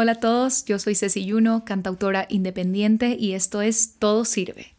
Hola a todos, yo soy Ceci Yuno, cantautora independiente y esto es Todo Sirve.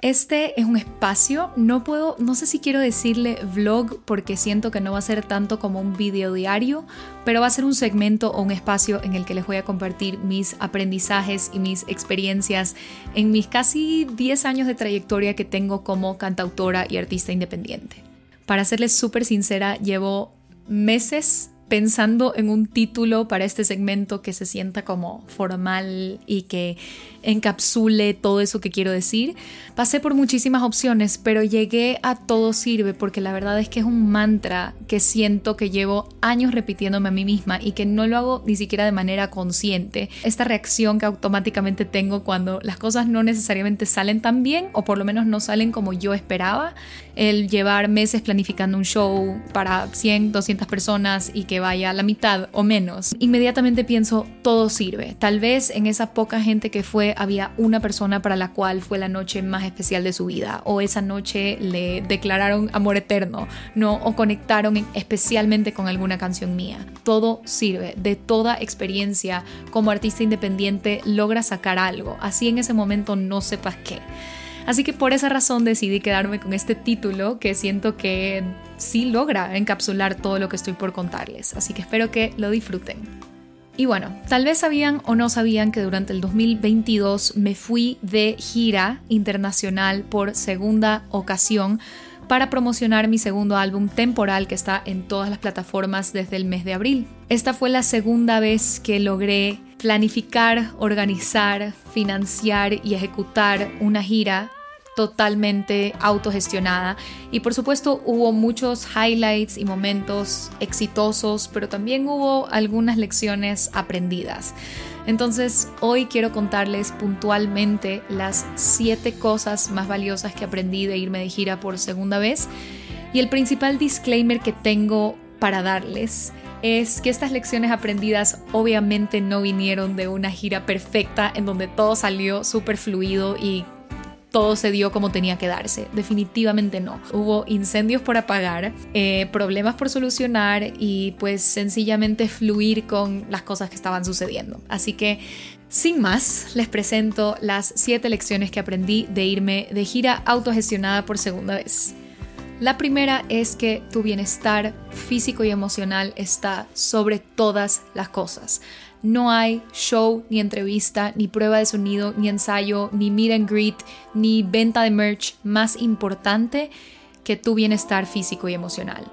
Este es un espacio, no puedo, no sé si quiero decirle vlog porque siento que no va a ser tanto como un video diario, pero va a ser un segmento o un espacio en el que les voy a compartir mis aprendizajes y mis experiencias en mis casi 10 años de trayectoria que tengo como cantautora y artista independiente. Para serles súper sincera, llevo meses pensando en un título para este segmento que se sienta como formal y que encapsule todo eso que quiero decir. Pasé por muchísimas opciones, pero llegué a todo sirve porque la verdad es que es un mantra que siento que llevo años repitiéndome a mí misma y que no lo hago ni siquiera de manera consciente. Esta reacción que automáticamente tengo cuando las cosas no necesariamente salen tan bien o por lo menos no salen como yo esperaba. El llevar meses planificando un show para 100, 200 personas y que vaya a la mitad o menos. Inmediatamente pienso, todo sirve. Tal vez en esa poca gente que fue había una persona para la cual fue la noche más especial de su vida o esa noche le declararon amor eterno, no o conectaron especialmente con alguna canción mía. Todo sirve, de toda experiencia como artista independiente logra sacar algo, así en ese momento no sepas qué. Así que por esa razón decidí quedarme con este título que siento que sí logra encapsular todo lo que estoy por contarles. Así que espero que lo disfruten. Y bueno, tal vez sabían o no sabían que durante el 2022 me fui de gira internacional por segunda ocasión para promocionar mi segundo álbum temporal que está en todas las plataformas desde el mes de abril. Esta fue la segunda vez que logré planificar, organizar, financiar y ejecutar una gira totalmente autogestionada. Y por supuesto hubo muchos highlights y momentos exitosos, pero también hubo algunas lecciones aprendidas. Entonces hoy quiero contarles puntualmente las siete cosas más valiosas que aprendí de irme de gira por segunda vez. Y el principal disclaimer que tengo para darles es que estas lecciones aprendidas obviamente no vinieron de una gira perfecta en donde todo salió súper fluido y todo se dio como tenía que darse. Definitivamente no. Hubo incendios por apagar, eh, problemas por solucionar y pues sencillamente fluir con las cosas que estaban sucediendo. Así que sin más, les presento las siete lecciones que aprendí de irme de gira autogestionada por segunda vez. La primera es que tu bienestar físico y emocional está sobre todas las cosas. No hay show, ni entrevista, ni prueba de sonido, ni ensayo, ni meet and greet, ni venta de merch más importante que tu bienestar físico y emocional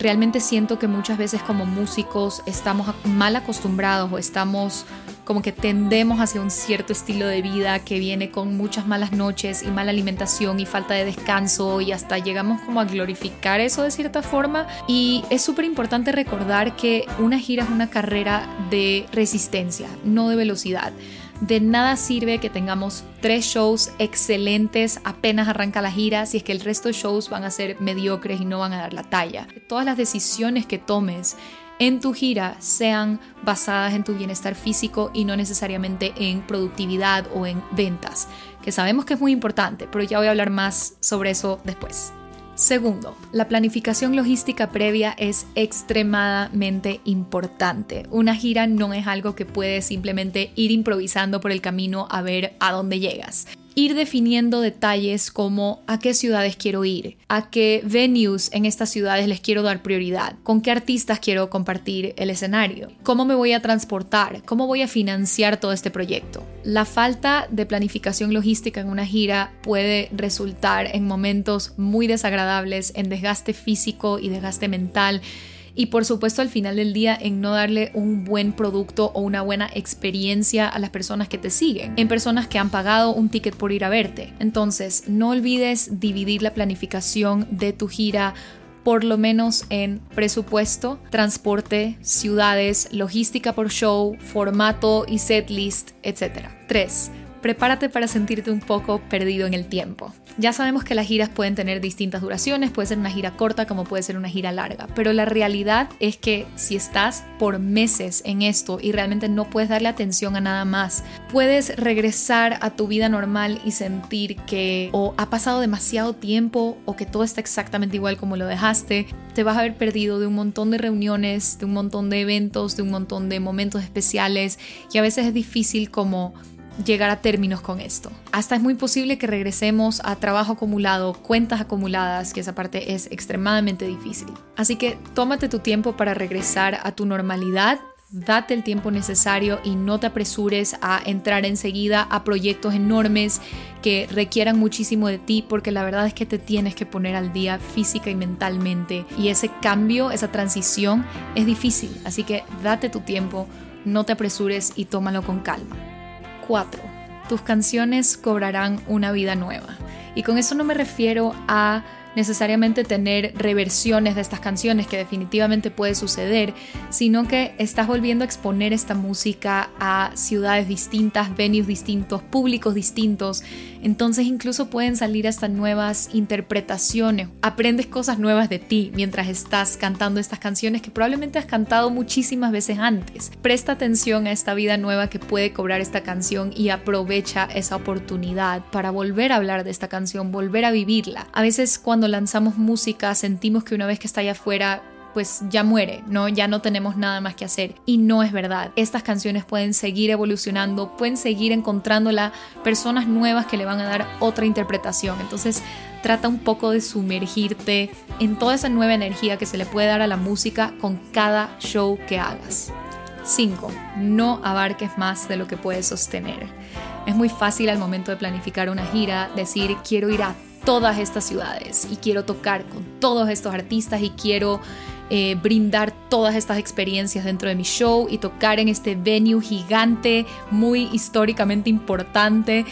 realmente siento que muchas veces como músicos estamos mal acostumbrados o estamos como que tendemos hacia un cierto estilo de vida que viene con muchas malas noches y mala alimentación y falta de descanso y hasta llegamos como a glorificar eso de cierta forma y es súper importante recordar que una gira es una carrera de resistencia, no de velocidad. De nada sirve que tengamos tres shows excelentes apenas arranca la gira si es que el resto de shows van a ser mediocres y no van a dar la talla. Todas las decisiones que tomes en tu gira sean basadas en tu bienestar físico y no necesariamente en productividad o en ventas, que sabemos que es muy importante, pero ya voy a hablar más sobre eso después. Segundo, la planificación logística previa es extremadamente importante. Una gira no es algo que puedes simplemente ir improvisando por el camino a ver a dónde llegas ir definiendo detalles como a qué ciudades quiero ir, a qué venues en estas ciudades les quiero dar prioridad, con qué artistas quiero compartir el escenario, cómo me voy a transportar, cómo voy a financiar todo este proyecto. La falta de planificación logística en una gira puede resultar en momentos muy desagradables, en desgaste físico y desgaste mental y por supuesto al final del día en no darle un buen producto o una buena experiencia a las personas que te siguen, en personas que han pagado un ticket por ir a verte. Entonces, no olvides dividir la planificación de tu gira por lo menos en presupuesto, transporte, ciudades, logística por show, formato y setlist, etc. 3 prepárate para sentirte un poco perdido en el tiempo. Ya sabemos que las giras pueden tener distintas duraciones, puede ser una gira corta como puede ser una gira larga, pero la realidad es que si estás por meses en esto y realmente no puedes darle atención a nada más, puedes regresar a tu vida normal y sentir que o ha pasado demasiado tiempo o que todo está exactamente igual como lo dejaste, te vas a haber perdido de un montón de reuniones, de un montón de eventos, de un montón de momentos especiales y a veces es difícil como llegar a términos con esto. Hasta es muy posible que regresemos a trabajo acumulado, cuentas acumuladas, que esa parte es extremadamente difícil. Así que tómate tu tiempo para regresar a tu normalidad. Date el tiempo necesario y no te apresures a entrar enseguida a proyectos enormes que requieran muchísimo de ti porque la verdad es que te tienes que poner al día física y mentalmente y ese cambio, esa transición es difícil. Así que date tu tiempo, no te apresures y tómalo con calma. 4. Tus canciones cobrarán una vida nueva. Y con eso no me refiero a necesariamente tener reversiones de estas canciones, que definitivamente puede suceder, sino que estás volviendo a exponer esta música a ciudades distintas, venues distintos, públicos distintos. Entonces incluso pueden salir hasta nuevas interpretaciones. Aprendes cosas nuevas de ti mientras estás cantando estas canciones que probablemente has cantado muchísimas veces antes. Presta atención a esta vida nueva que puede cobrar esta canción y aprovecha esa oportunidad para volver a hablar de esta canción, volver a vivirla. A veces cuando lanzamos música sentimos que una vez que está allá afuera pues ya muere, ¿no? Ya no tenemos nada más que hacer. Y no es verdad. Estas canciones pueden seguir evolucionando, pueden seguir encontrándola personas nuevas que le van a dar otra interpretación. Entonces, trata un poco de sumergirte en toda esa nueva energía que se le puede dar a la música con cada show que hagas. 5. No abarques más de lo que puedes sostener. Es muy fácil al momento de planificar una gira decir quiero ir a todas estas ciudades y quiero tocar con todos estos artistas y quiero eh, brindar todas estas experiencias dentro de mi show y tocar en este venue gigante, muy históricamente importante.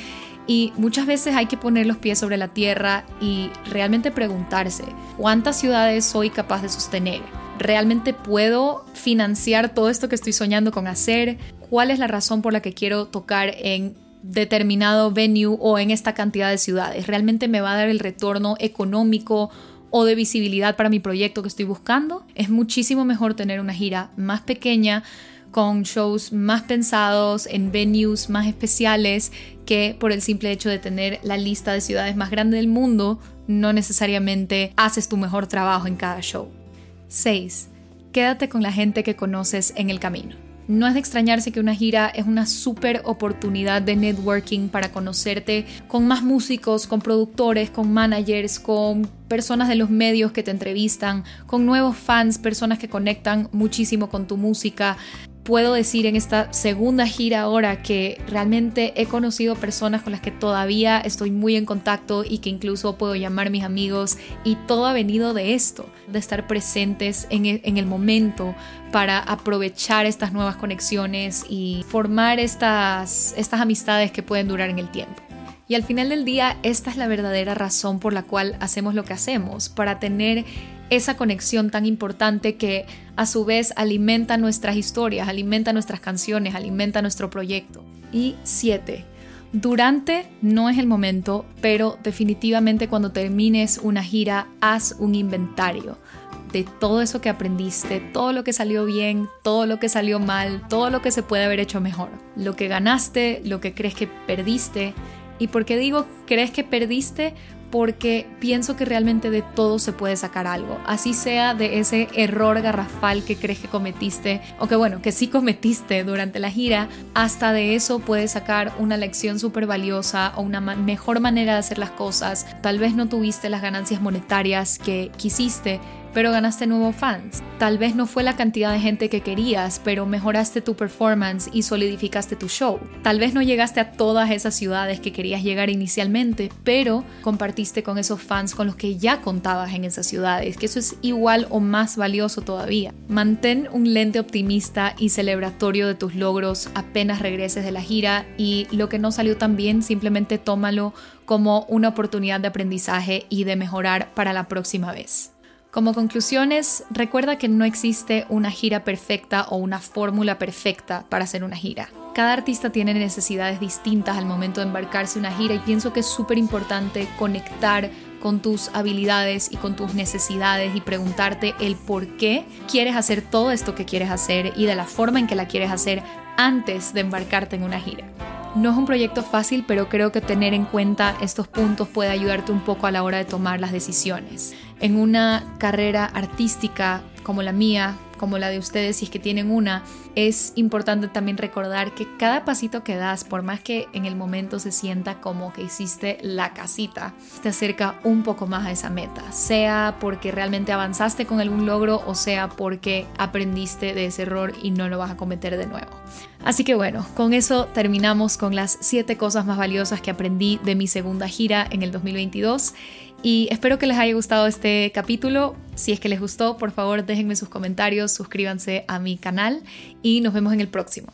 Y muchas veces hay que poner los pies sobre la tierra y realmente preguntarse, ¿cuántas ciudades soy capaz de sostener? ¿Realmente puedo financiar todo esto que estoy soñando con hacer? ¿Cuál es la razón por la que quiero tocar en determinado venue o en esta cantidad de ciudades. ¿Realmente me va a dar el retorno económico o de visibilidad para mi proyecto que estoy buscando? Es muchísimo mejor tener una gira más pequeña con shows más pensados en venues más especiales que por el simple hecho de tener la lista de ciudades más grande del mundo, no necesariamente haces tu mejor trabajo en cada show. 6. Quédate con la gente que conoces en el camino. No es de extrañarse que una gira es una súper oportunidad de networking para conocerte con más músicos, con productores, con managers, con personas de los medios que te entrevistan, con nuevos fans, personas que conectan muchísimo con tu música puedo decir en esta segunda gira ahora que realmente he conocido personas con las que todavía estoy muy en contacto y que incluso puedo llamar mis amigos y todo ha venido de esto, de estar presentes en el, en el momento para aprovechar estas nuevas conexiones y formar estas, estas amistades que pueden durar en el tiempo. Y al final del día, esta es la verdadera razón por la cual hacemos lo que hacemos, para tener esa conexión tan importante que a su vez alimenta nuestras historias, alimenta nuestras canciones, alimenta nuestro proyecto. Y siete, durante no es el momento, pero definitivamente cuando termines una gira, haz un inventario de todo eso que aprendiste, todo lo que salió bien, todo lo que salió mal, todo lo que se puede haber hecho mejor, lo que ganaste, lo que crees que perdiste. ¿Y por qué digo crees que perdiste? Porque pienso que realmente de todo se puede sacar algo, así sea de ese error garrafal que crees que cometiste o que bueno, que sí cometiste durante la gira, hasta de eso puedes sacar una lección súper valiosa o una mejor manera de hacer las cosas. Tal vez no tuviste las ganancias monetarias que quisiste, pero ganaste nuevos fans. Tal vez no fue la cantidad de gente que querías, pero mejoraste tu performance y solidificaste tu show. Tal vez no llegaste a todas esas ciudades que querías llegar inicialmente, pero compartiste con esos fans con los que ya contabas en esas ciudades, que eso es igual o más valioso todavía. Mantén un lente optimista y celebratorio de tus logros apenas regreses de la gira y lo que no salió tan bien simplemente tómalo como una oportunidad de aprendizaje y de mejorar para la próxima vez. Como conclusiones, recuerda que no existe una gira perfecta o una fórmula perfecta para hacer una gira. cada artista tiene necesidades distintas al momento de embarcarse una gira y pienso que es súper importante conectar con tus habilidades y con tus necesidades y preguntarte el por qué quieres hacer todo esto que quieres hacer y de la forma en que la quieres hacer antes de embarcarte en una gira. No es un proyecto fácil, pero creo que tener en cuenta estos puntos puede ayudarte un poco a la hora de tomar las decisiones. En una carrera artística como la mía, como la de ustedes, si es que tienen una, es importante también recordar que cada pasito que das, por más que en el momento se sienta como que hiciste la casita, te acerca un poco más a esa meta, sea porque realmente avanzaste con algún logro o sea porque aprendiste de ese error y no lo vas a cometer de nuevo. Así que bueno, con eso terminamos con las 7 cosas más valiosas que aprendí de mi segunda gira en el 2022 y espero que les haya gustado este capítulo. Si es que les gustó, por favor déjenme sus comentarios, suscríbanse a mi canal y nos vemos en el próximo.